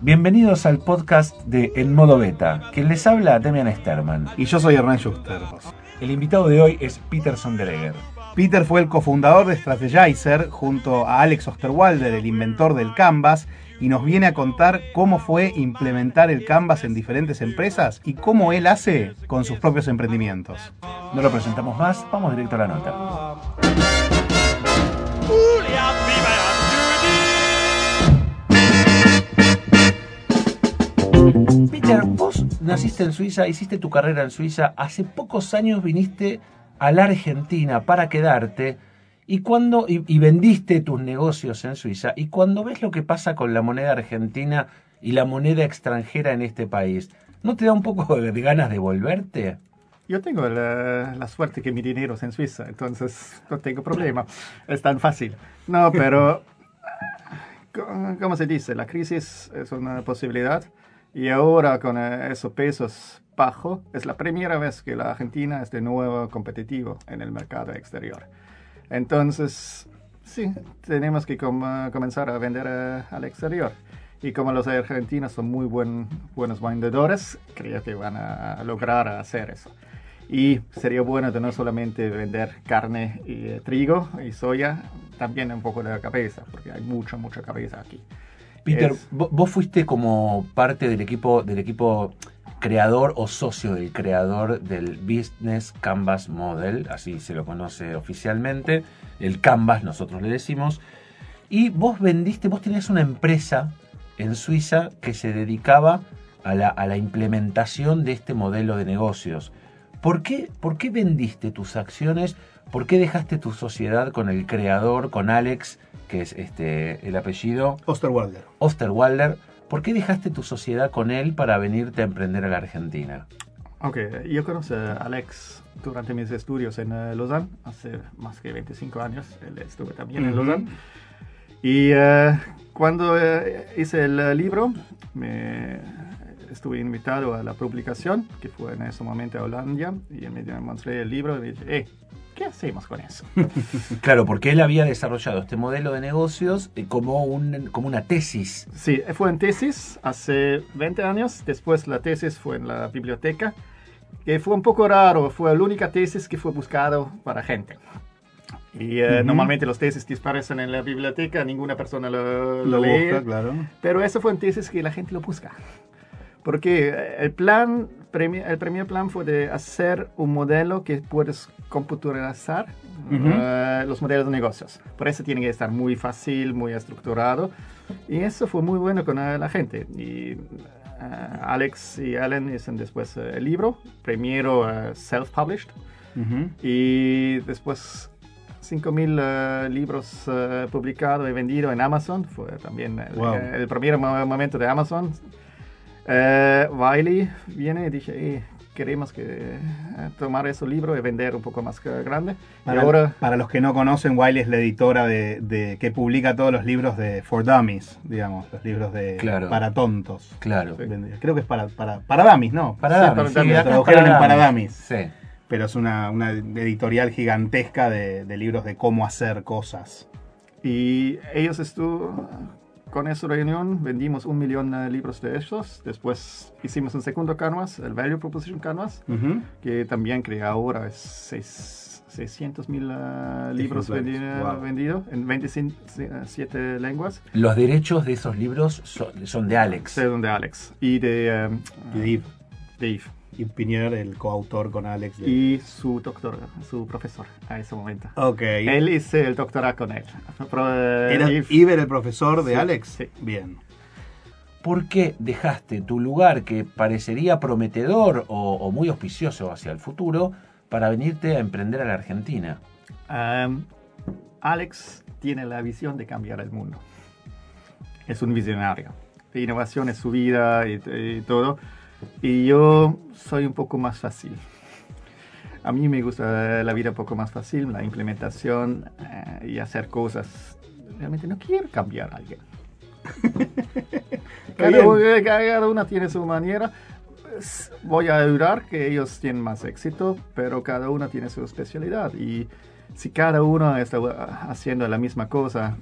Bienvenidos al podcast de En Modo Beta. Quien les habla, Demian Sterman. Y yo soy Hernán Schuster. El invitado de hoy es Peter Sonderegger. Peter fue el cofundador de Strategizer junto a Alex Osterwalder, el inventor del Canvas, y nos viene a contar cómo fue implementar el Canvas en diferentes empresas y cómo él hace con sus propios emprendimientos. No lo presentamos más, vamos directo a la nota. Peter, vos naciste en Suiza, hiciste tu carrera en Suiza, hace pocos años viniste a la Argentina para quedarte y cuando y, vendiste tus negocios en Suiza y cuando ves lo que pasa con la moneda argentina y la moneda extranjera en este país, ¿no te da un poco de ganas de volverte? Yo tengo la, suerte que mi dinero es en Suiza, entonces no tengo problema. Es tan fácil. No, pero, ¿cómo se dice? La crisis es una posibilidad y ahora con esos pesos bajos es la primera vez que la Argentina es de nuevo competitivo en el mercado exterior. Entonces, sí, tenemos que comenzar a vender eh, al exterior. Y como los argentinos son muy buen, buenos vendedores, creo que van a lograr hacer eso. Y sería bueno no solamente vender carne y eh, trigo y soya, también un poco de cabeza, porque hay mucha, mucha cabeza aquí. Peter, vos fuiste como parte del equipo, del equipo creador o socio del creador del Business Canvas Model, así se lo conoce oficialmente, el Canvas nosotros le decimos, y vos vendiste, vos tenías una empresa en Suiza que se dedicaba a la, a la implementación de este modelo de negocios. ¿Por qué, ¿Por qué vendiste tus acciones? ¿Por qué dejaste tu sociedad con el creador, con Alex, que es este, el apellido? Osterwalder. Osterwalder ¿Por qué dejaste tu sociedad con él para venirte a emprender a la Argentina? Ok, yo conocí a Alex durante mis estudios en uh, Lausanne, hace más que 25 años, él estuve también en Lausanne. Y uh, cuando uh, hice el libro, me estuve invitado a la publicación, que fue en ese momento a Holanda, y me mostré el libro y dije, eh, ¿qué hacemos con eso? claro, porque él había desarrollado este modelo de negocios eh, como, un, como una tesis. Sí, fue en tesis hace 20 años, después la tesis fue en la biblioteca, que fue un poco raro, fue la única tesis que fue buscado para gente. Y eh, normalmente los tesis que aparecen en la biblioteca, ninguna persona lo, lo, lee. claro. Pero eso fue un tesis que la gente lo busca. Porque el plan, el primer plan fue de hacer un modelo que puedes computarizar eh, los modelos de negocios. Por eso tiene que estar muy fácil, muy estructurado. Y eso fue muy bueno con la gente. Y eh, Alex y Alan hicieron después eh, el libro, primero self-published. Y después 5.000 libros publicados y vendidos en Amazon. Fue también el, el primer momento de Amazon. Eh, Wiley viene y dije, eh, queremos que eh, tomar ese libro y vender un poco más grande. Para, ahora, para los que no conocen, Wiley es la editora de, que publica todos los libros de For Dummies, digamos, los libros de para tontos. Claro. Creo que es para, para, para dummies, ¿no? Para dummies. Sí, tradujeron en para dummies. Sí. Pero es una, una editorial gigantesca de, de libros de cómo hacer cosas. Y ellos estuvo con esa reunión vendimos un millón de libros de esos. Después hicimos un segundo canvas, el Value Proposition Canvas, que también crea ahora es 600 mil uh, libros vendidos en 27 lenguas. Los derechos de esos libros son, de Alex. Son de Alex. Y de, um, Dave. Dave y Pinier, el coautor con Alex. Y su doctor, su profesor a ese momento. Ok. Él hizo el doctorado con él. ¿Era Iber el profesor de Alex? Sí. Bien. ¿Por qué dejaste tu lugar que parecería prometedor o, muy auspicioso hacia el futuro para venirte a emprender a la Argentina? Alex tiene la visión de cambiar el mundo. Es un visionario. Innovación es su vida y todo y yo soy un poco más fácil. A mí me gusta la vida un poco más fácil, la implementación eh, y hacer cosas. Realmente no quiero cambiar a alguien. cada, cada una tiene su manera. Voy a ayudar que ellos tienen más éxito, pero cada una tiene su especialidad. Y si cada uno está haciendo la misma cosa,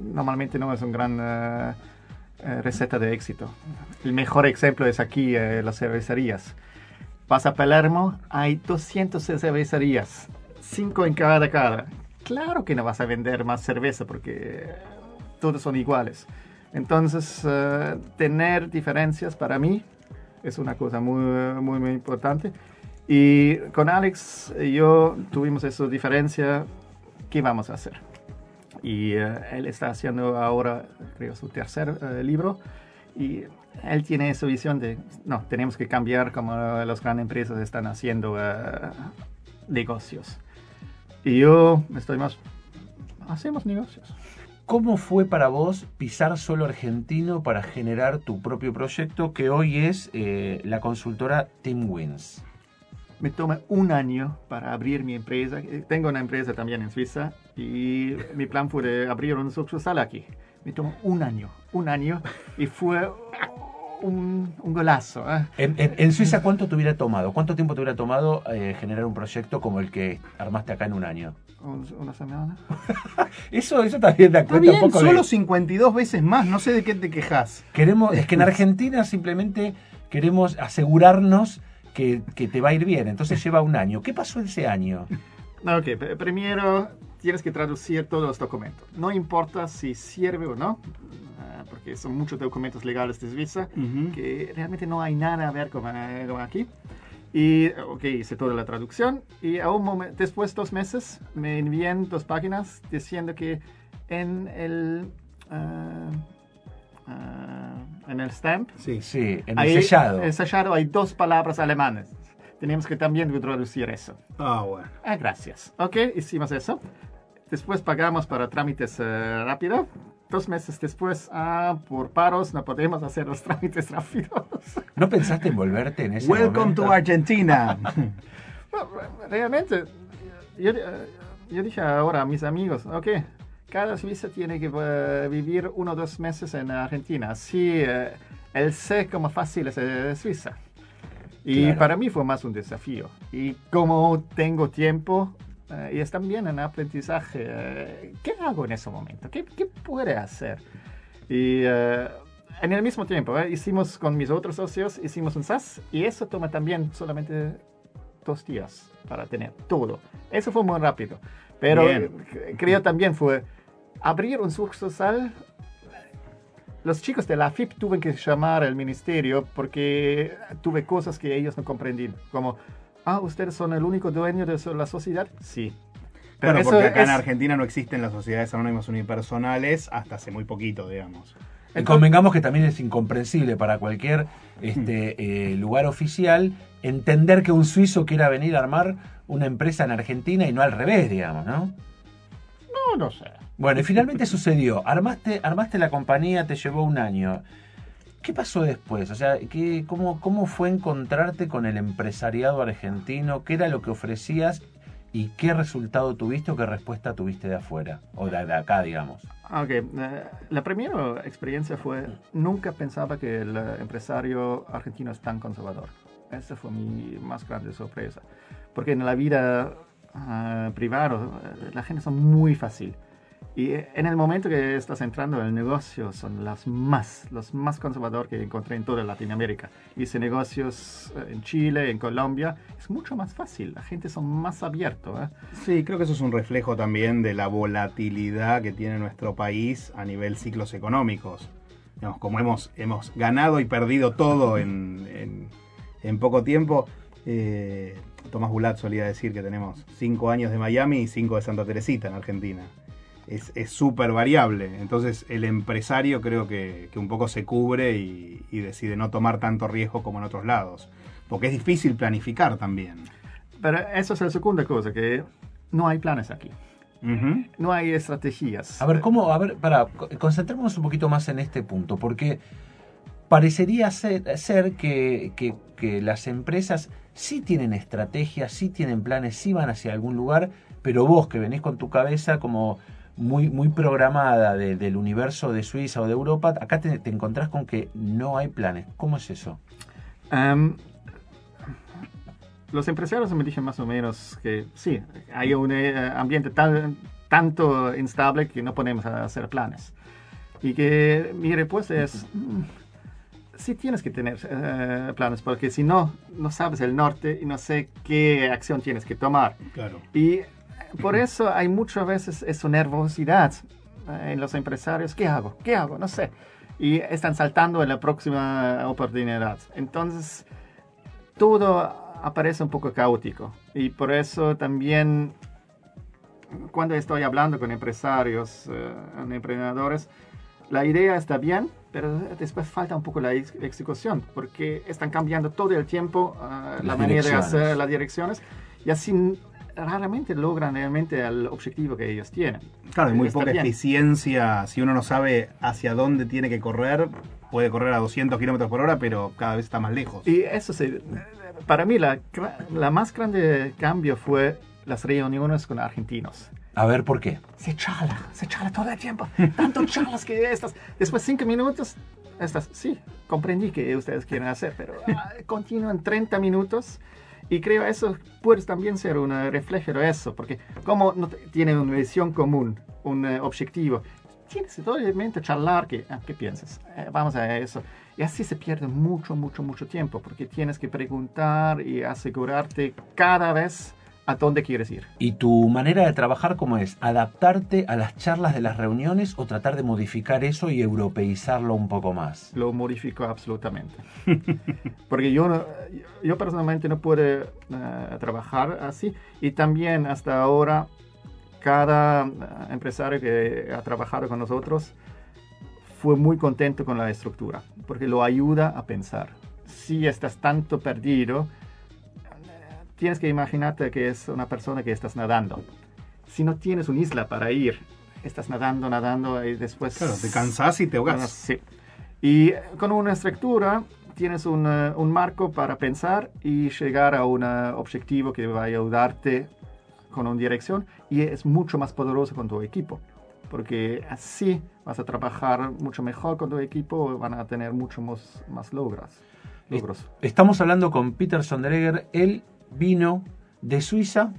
normalmente no es una gran eh, eh, receta de éxito. El mejor ejemplo es aquí eh, las cervecerías. Vas a Palermo, hay 200 cervecerías, 5 en cada cara. Claro que no vas a vender más cerveza porque todos son iguales. Entonces, tener diferencias para mí es una cosa muy, muy, muy importante. Y con Alex y yo tuvimos esa diferencia. ¿Qué vamos a hacer? Y eh, él está haciendo ahora, creo, su tercer eh, libro. Y él tiene esa visión de, no, tenemos que cambiar como las grandes empresas están haciendo eh, negocios. Y yo estoy más, hacemos negocios. ¿Cómo fue para vos pisar solo argentino para generar tu propio proyecto que hoy es la consultora Team Wins? Me toma un año para abrir mi empresa. Tengo una empresa también en Suiza y mi plan fue abrir un sucursal aquí. Me tomó un año, un año y fue un, un golazo. ¿eh? ¿En, Suiza cuánto te hubiera tomado? ¿Cuánto tiempo te hubiera tomado eh, generar un proyecto como el que armaste acá en un año? Una semana. eso, eso también da cuenta un poco solo 52 veces más, no sé de qué te quejas. Queremos, es que en Argentina simplemente queremos asegurarnos que, te va a ir bien. Entonces lleva un año. ¿Qué pasó ese año? Ok, primero tienes que traducir todos los documentos. No importa si sirve o no, ah, porque son muchos documentos legales de Suiza que realmente no hay nada a ver con, eh, aquí. Y, ok, hice toda la traducción y a un momento, después de dos meses me envían dos páginas diciendo que en el... Uh, en el stamp. Sí, sí, en el sellado. En el sellado hay dos palabras alemanas. Tenemos que también traducir eso. Ah, bueno. Ah, gracias. Ok, hicimos eso. Después pagamos para trámites uh, rápidos. Dos meses después, ah, por paros no podemos hacer los trámites rápidos. ¿No pensaste en volverte en ese Welcome to Argentina. realmente, yo, yo dije ahora a mis amigos, ok, cada suizo tiene que eh, vivir uno o dos meses en Argentina. Así eh, él sé cómo fácil es de Suiza. Y para mí fue más un desafío. Y como tengo tiempo y es también un aprendizaje, ¿qué hago en ese momento? ¿Qué, qué puede hacer? Y en el mismo tiempo, hicimos con mis otros socios, hicimos un SAS y eso toma también solamente dos días para tener todo. Eso fue muy rápido. Pero creo también fue abrir un sucursal, los chicos de la FIP tuvieron que llamar al ministerio porque tuve cosas que ellos no comprendían, como, ah, ¿ustedes son el único dueño de la sociedad? Sí. Pero porque acá en Argentina no existen las sociedades anónimas unipersonales hasta hace muy poquito, digamos. Y convengamos que también es incomprensible para cualquier este, eh, lugar oficial entender que un suizo quiera venir a armar una empresa en Argentina y no al revés, digamos, ¿no? No, no sé. Bueno, y finalmente sucedió. Armaste, armaste la compañía, te llevó un año. ¿Qué pasó después? O sea, ¿qué, cómo, ¿cómo fue encontrarte con el empresariado argentino? ¿Qué era lo que ofrecías? ¿Y qué resultado tuviste o qué respuesta tuviste de afuera? O de, acá, digamos. Ok, eh, la primera experiencia fue, nunca pensaba que el empresario argentino es tan conservador. Esa fue mi más grande sorpresa. Porque en la vida uh, privada eh, la gente es muy fácil. Y en el momento que estás entrando en el negocio, son las más, los más conservadores que encontré en toda Latinoamérica. Hice negocios eh, en Chile, en Colombia. Es mucho más fácil, la gente son más abiertos. ¿eh? Sí, creo que eso es un reflejo también de la volatilidad que tiene nuestro país a nivel ciclos económicos. Digamos, como hemos, hemos ganado y perdido todo en, en, poco tiempo. Eh, Tomás Bulat solía decir que tenemos cinco años de Miami y cinco de Santa Teresita en Argentina es súper variable. Entonces el empresario creo que, un poco se cubre y, decide no tomar tanto riesgo como en otros lados. Porque es difícil planificar también. Pero eso es la segunda cosa, que no hay planes aquí. No hay estrategias. A ver, ¿cómo? A ver, para, concentrémonos un poquito más en este punto, porque parecería ser, ser que, que, las empresas sí tienen estrategias, sí tienen planes, sí van hacia algún lugar, pero vos que venís con tu cabeza como muy, muy programada del universo de Suiza o de Europa, acá te, encontrás con que no hay planes. ¿Cómo es eso? Em, los empresarios me dicen más o menos que sí, hay un eh, ambiente tan, tanto instable que no podemos hacer planes. Y que mi respuesta es, mm, sí tienes que tener eh, planes, porque si no, no sabes el norte y no sé qué acción tienes que tomar. Claro. Y por eso hay muchas veces esa nervosidad eh, en los empresarios. ¿Qué hago? ¿Qué hago? No sé. Y están saltando en la próxima oportunidad. Entonces, todo aparece un poco caótico. Y por eso también, cuando estoy hablando con empresarios, eh, emprendedores, la idea está bien, pero después falta un poco la ex- ejecución, porque están cambiando todo el tiempo ah, la manera de hacer las direcciones y así raramente logran realmente el objetivo que ellos tienen. Claro, hay muy Está poca bien. eficiencia. Si uno no sabe hacia dónde tiene que correr, puede correr a 200 kilómetros por hora, pero cada vez está más lejos. Y eso se, para mí la, la más grande cambio fue las reuniones con argentinos. A ver, ¿por qué? Se charla, se charla todo el tiempo. Tanto charlas que estas. Después cinco minutos, estas, sí, comprendí que ustedes quieren hacer, pero ah, continúan 30 minutos. Y creo eso puede también ser un eh, reflejo de eso, porque como no tienen una visión común, un eh, objetivo, tienes que obviamente charlar, que, ah, ¿qué piensas? Eh, vamos a eso. Y así se pierde mucho, mucho, mucho tiempo, porque tienes que preguntar y asegurarte cada vez a dónde quieres ir. ¿Y tu manera de trabajar cómo es? ¿Adaptarte a las charlas de las reuniones o tratar de modificar eso y europeizarlo un poco más? lo modifico absolutamente. Porque yo, no- yo personalmente no puedo eh, trabajar así. Y también hasta ahora, cada eh, empresario que ha trabajado con nosotros fue muy contento con la estructura, porque lo ayuda a pensar. Si estás tanto perdido, tienes que imaginarte que es una persona que estás nadando. Si no tienes una isla para ir, estás nadando, nadando y después... Claro, te cansás y te ahogás. Ah, Sí. Y con una estructura tienes un, eh, un marco para pensar y llegar a un eh, objetivo que va a ayudarte con una dirección y es mucho más poderoso con tu equipo. Porque así vas a trabajar mucho mejor con tu equipo, van a tener mucho más, más logros. Estamos hablando con Peter Sonderegger. Él vino de Suiza,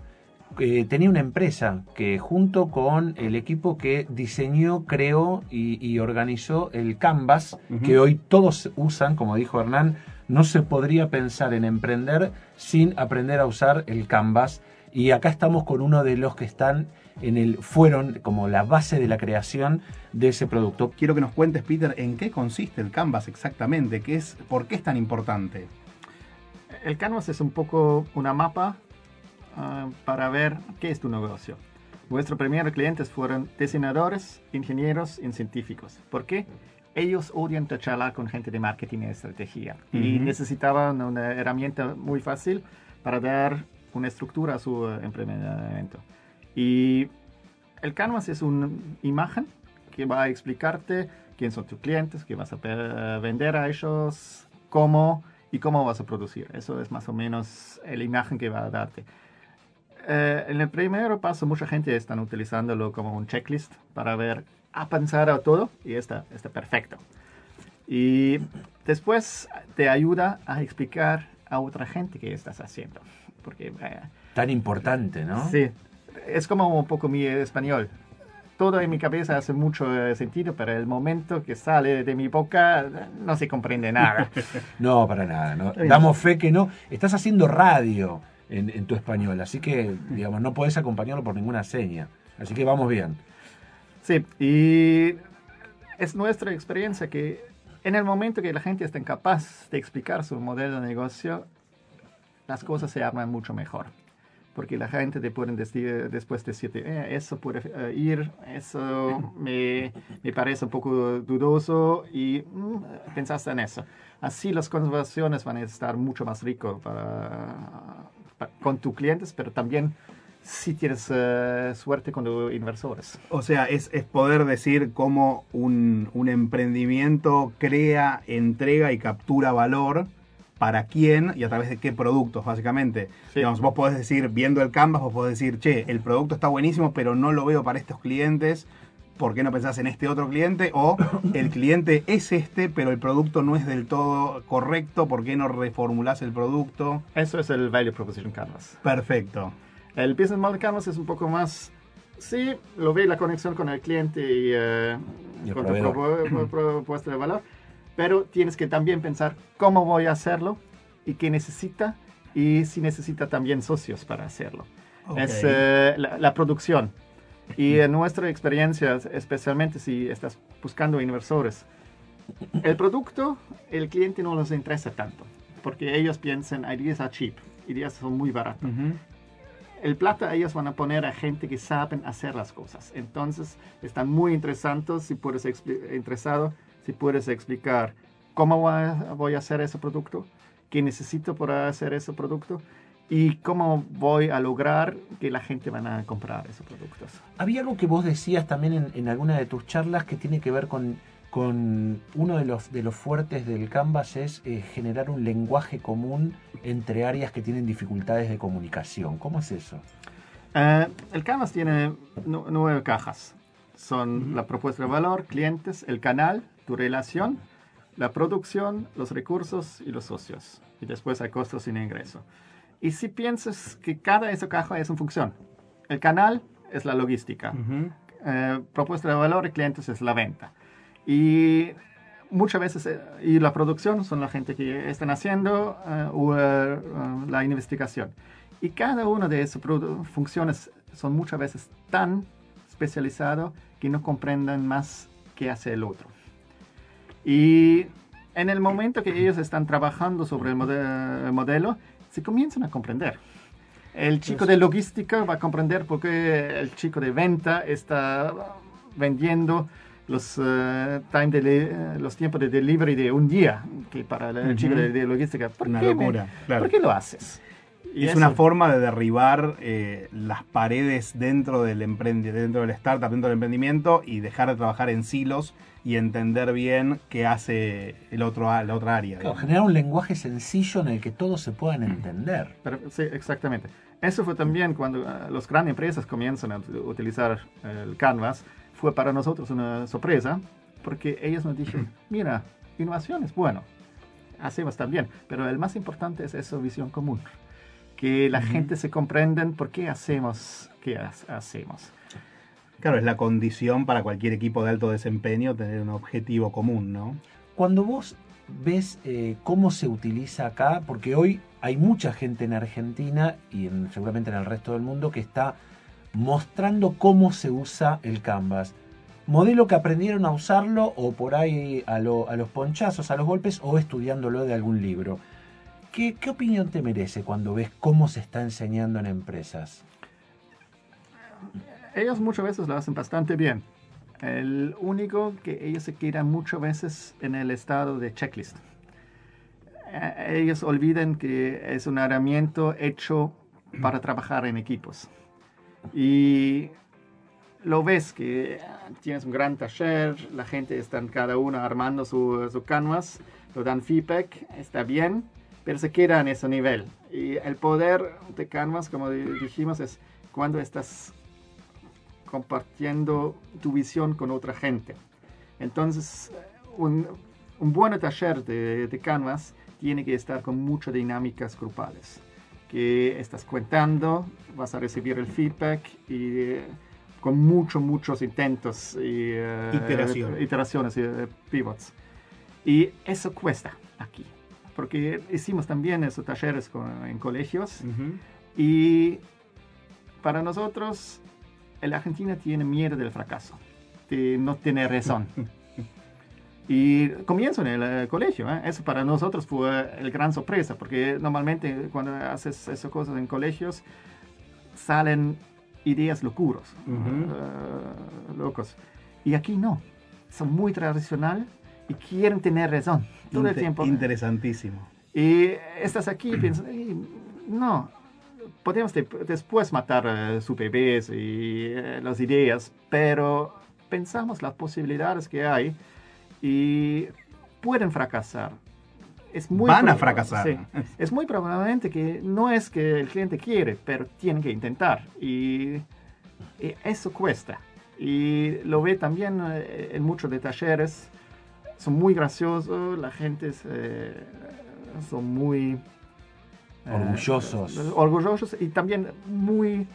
eh, tenía una empresa que junto con el equipo que diseñó, creó y, y organizó el Canvas, que hoy todos usan, como dijo Hernán, no se podría pensar en emprender sin aprender a usar el Canvas. Y acá estamos con uno de los que están en el, fueron como la base de la creación de ese producto. Quiero que nos cuentes, Peter, en qué consiste el Canvas exactamente, qué es, por qué es tan importante. El Canvas es un poco una mapa ah, para ver qué es tu negocio. Nuestros primeros clientes fueron diseñadores, ingenieros y científicos. ¿Por qué? Ellos odian charlar con gente de marketing y estrategia y necesitaban una herramienta muy fácil para dar una estructura a su eh, emprendimiento. Y el Canvas es una imagen que va a explicarte quién son tus clientes, qué vas a vender a ellos, cómo y cómo vas a producir. Eso es más o menos la imagen que va a darte. Eh, en el primer paso, mucha gente está utilizándolo como un checklist para ver, a pensar a todo y está, está perfecto. Y después te ayuda a explicar a otra gente qué estás haciendo. Porque eh, Tan importante, ¿no? Sí, es como un poco mi español. Todo en mi cabeza hace mucho eh, sentido, pero el momento que sale de mi boca no se comprende nada. No, para nada. ¿no? Damos fe que no. Estás haciendo radio en, en tu español, así que, digamos, no podés acompañarlo por ninguna seña. Así que vamos bien. Sí, y es nuestra experiencia que en el momento que la gente está incapaz de explicar su modelo de negocio, las cosas se arman mucho mejor. Porque la gente te puede decir después decirte, "Eh, eso puede eh, ir, eso me, me parece un poco dudoso y mm, pensaste en eso. Así las conversaciones van a estar mucho más para, pa- con tus clientes, pero también si tienes eh, suerte con los inversores. O sea, es, es poder decir cómo un, un emprendimiento crea, entrega y captura valor para quién y a través de qué productos, básicamente. Sí. Digamos, vos podés decir, viendo el Canvas, vos podés decir, che, el producto está buenísimo, pero no lo veo para estos clientes. ¿por qué no pensás en este otro cliente? O el cliente es este, pero el producto no es del todo correcto, ¿por qué no reformulás el producto? Eso es el Value Proposition Canvas. Perfecto. El Business Model Canvas es un poco más, sí, lo ve la conexión con el cliente y, eh, Y el con tu proveedor. propuesta de valor, pero tienes que también pensar cómo voy a hacerlo y qué necesita y si necesita también socios para hacerlo. Es eh, la, la producción. Y en nuestra experiencia, especialmente si estás buscando inversores, el producto, el cliente no les interesa tanto, porque ellos piensan, ideas are cheap, ideas son muy baratas. Ujú. El plata ellos van a poner a gente que saben hacer las cosas. Entonces, están muy interesantes si puedes interesado, si puedes explicar cómo voy a, hacer ese producto, qué necesito para hacer ese producto y cómo voy a lograr que la gente van a comprar esos productos. Había algo que vos decías también en, en alguna de tus charlas que tiene que ver con, con uno de los, de los fuertes del Canvas es eh, generar un lenguaje común entre áreas que tienen dificultades de comunicación. ¿Cómo es eso? Eh, el Canvas tiene nu- nueve cajas. Son la propuesta de valor, clientes, el canal, tu relación, la producción, los recursos y los socios. Y después hay costos sin ingreso. Y si piensas que cada de esas cajas es una función. El canal es la logística. Eh, propuesta de valor y clientes es la venta. Y muchas veces, eh, y la producción son la gente que están haciendo eh, o, la investigación. Y cada una de esas funciones son muchas veces tan especializado que no comprenden más qué hace el otro. Y en el momento que ellos están trabajando sobre el, mode- el modelo, se comienzan a comprender. El chico de logística va a comprender por qué el chico de venta está vendiendo los, eh, time eh, los tiempos de delivery de un día, que para el Ujú. chico de, de logística. ¿Por Una qué me- locura, claro. ¿Por qué lo haces? Y es eso- una forma de derribar eh, las paredes dentro del dentro del startup, dentro del emprendimiento y dejar de trabajar en silos y entender bien qué hace el otro, a- la otra área. Claro, generar un lenguaje sencillo en el que todos se puedan entender. Pero, sí, exactamente. Eso fue también cuando uh, las grandes empresas comienzan a ut- utilizar el Canvas, fue para nosotros una sorpresa, porque ellos nos dijeron, mira, innovación es bueno, hacemos también, pero el más importante es esa visión común, que la gente se comprenda por qué hacemos, qué ha- hacemos. Claro, es la condición para cualquier equipo de alto desempeño tener un objetivo común, ¿no? Cuando vos ves eh, cómo se utiliza acá, porque hoy hay mucha gente en Argentina y en- seguramente en el resto del mundo que está mostrando cómo se usa el Canvas. Modelo que aprendieron a usarlo o por ahí a, lo- a los ponchazos, a los golpes o estudiándolo de algún libro. ¿Qué, qué opinión te merece cuando ves cómo se está enseñando en empresas? Ellos muchas veces lo hacen bastante bien. El único que ellos se quedan muchas veces en el estado de checklist. Eh, Ellos olvidan que es un herramienta hecho para trabajar en equipos. Y lo ves que ah, tienes un gran taller, la gente está cada uno armando su, su canvas, lo dan feedback, está bien, pero se queda en ese nivel. Y el poder de canvas, como di- dijimos, es cuando estás compartiendo tu visión con otra gente. Entonces, un, un buen taller de, de Canvas tiene que estar con muchas dinámicas grupales. Que estás cuentando, vas a recibir el feedback y eh, con muchos, muchos intentos y eh, iteraciones y eh, pivots. Y eso cuesta aquí. Porque hicimos también esos talleres con- en colegios Ujú. y para nosotros, el Argentina tiene miedo del fracaso, de no tener razón. Y comienzo en el eh, colegio, ¿eh? eso para nosotros fue el gran sorpresa, porque normalmente cuando haces esas cosas en colegios salen ideas locuros, Ujú. eh, locos. Y aquí no, son muy tradicional y quieren tener razón todo el Inte- tiempo. Interesantísimo. Y estás aquí y piensas, "Ey, no, podemos de- después matar eh, sus bebés y eh, las ideas, pero pensamos las posibilidades que hay y pueden fracasar. Es muy Van a fracasar. sí. es muy probablemente que no es que el cliente quiere, pero tienen que intentar y, y eso cuesta. Y lo ve también eh, en muchos de talleres. Son muy graciosos, la gente es, eh, son muy... eh, Orgullosos. orgullosos y también muy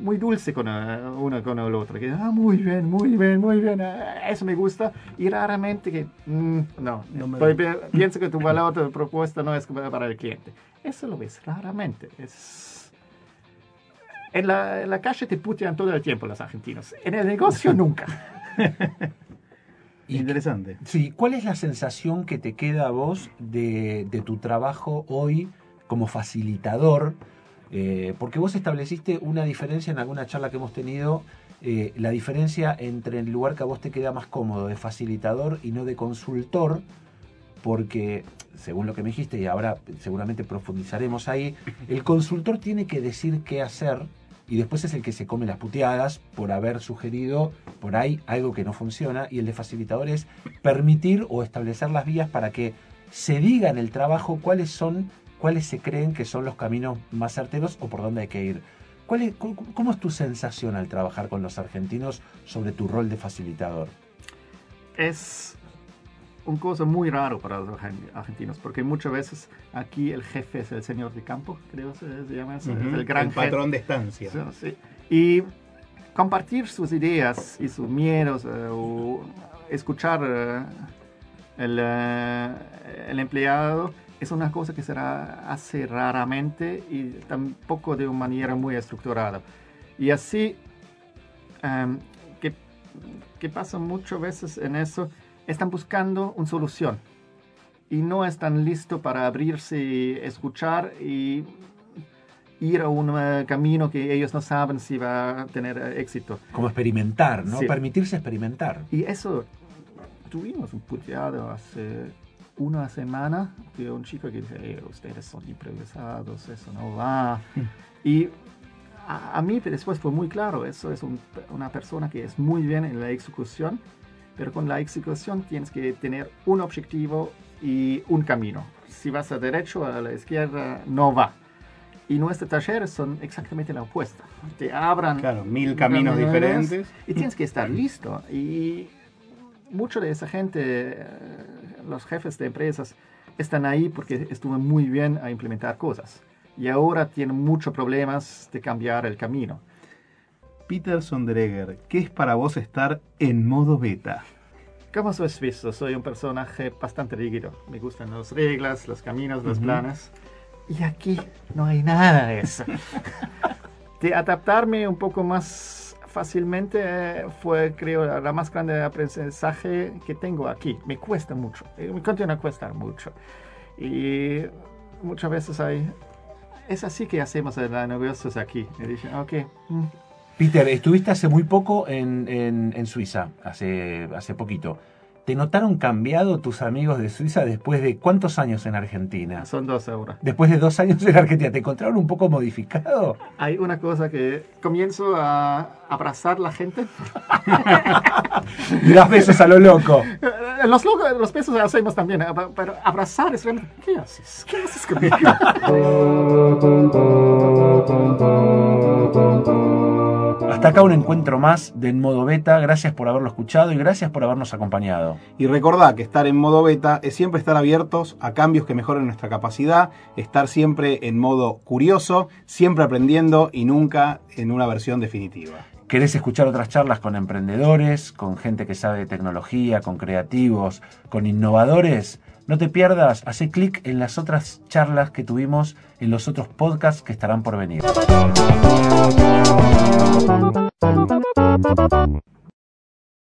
muy dulce con eh, uno con el otro. Que, ah, muy bien, muy bien, muy bien. ah, eso me gusta. Y raramente que, mm, no, No me- pues, pi- pienso que tu valor, tu propuesta no es para el cliente. Eso lo ves raramente. Es... En la, en la calle te putean todo el tiempo los argentinos. En el negocio nunca. Y- Interesante. Sí, ¿cuál es la sensación que te queda a vos de, de tu trabajo hoy como facilitador? Eh, porque vos estableciste una diferencia en alguna charla que hemos tenido, eh, la diferencia entre el lugar que a vos te queda más cómodo de facilitador y no de consultor, porque según lo que me dijiste, y ahora seguramente profundizaremos ahí, el consultor tiene que decir qué hacer y después es el que se come las puteadas por haber sugerido por ahí algo que no funciona y el de facilitador es permitir o establecer las vías para que se diga en el trabajo cuáles son, cuáles se creen que son los caminos más certeros o por dónde hay que ir. ¿Cuál es- cómo, es tu sensación al trabajar con los argentinos sobre tu rol de facilitador? es un cosa muy raro para los argen- argentinos, porque muchas veces aquí el jefe es el señor de campo, creo que se llama es el gran el patrón de estancia. Sí, sí. Y compartir sus ideas y sus miedos, eh, o escuchar eh, el, eh, el empleado, es una cosa que se hace raramente y tampoco de una manera muy estructurada. Y así, que, que pasa muchas veces en eso, están buscando una solución y no están listos para abrirse escuchar y ir a un eh, camino que ellos no saben si va a tener eh, éxito. Como experimentar, ¿no? Sí. Permitirse experimentar. Y eso, tuvimos un puteado hace una semana de un chico que dice, "Eh, ustedes son improvisados, eso no va. Y a, a mí después fue muy claro, eso es un- una persona que es muy bien en la ejecución, pero con la ejecución tienes que tener un objetivo y un camino. Si vas a derecho o a la izquierda, no va. Y nuestros talleres son exactamente la opuesta. Te abran Claro, mil caminos diferentes. y tienes que estar listo. Y mucho de esa gente, eh, los jefes de empresas, están ahí porque estuvo muy bien a implementar cosas. Y ahora tienen muchos problemas de cambiar el camino. Peter Sonderegger, ¿qué es para vos estar en modo beta? Como soy visto, soy un personaje bastante rígido. Me gustan las reglas, los caminos, los Ujú. planes. Y aquí no hay nada de eso. de adaptarme un poco más fácilmente eh, fue, creo, la- más grande aprendizaje que tengo aquí. Me cuesta mucho. eh, Me continúa a costar mucho. Y muchas veces hay... Es así que hacemos los negocios aquí. Me dicen, ok, mm, Peter, estuviste hace muy poco en, en- en Suiza, hace, hace poquito. ¿Te notaron cambiado tus amigos de Suiza después de cuántos años en Argentina? son dos euros. Después de dos años en Argentina, ¿te encontraron un poco modificado? Hay una cosa que comienzo a abrazar la gente. Y das besos a lo loco. Eh, Los, locos- los besos hacemos también, eh, pero abrazar es realmente... ¿Qué haces? ¿Qué haces conmigo? Hasta acá un encuentro más de En Modo Beta. Gracias por haberlo escuchado y gracias por habernos acompañado. Y recordá que estar en modo beta es siempre estar abiertos a cambios que mejoren nuestra capacidad, estar siempre en modo curioso, siempre aprendiendo y nunca en una versión definitiva. ¿Querés escuchar otras charlas con emprendedores, con gente que sabe de tecnología, con creativos, con innovadores? No te pierdas, hace clic en las otras charlas que tuvimos en los otros podcasts que estarán por venir.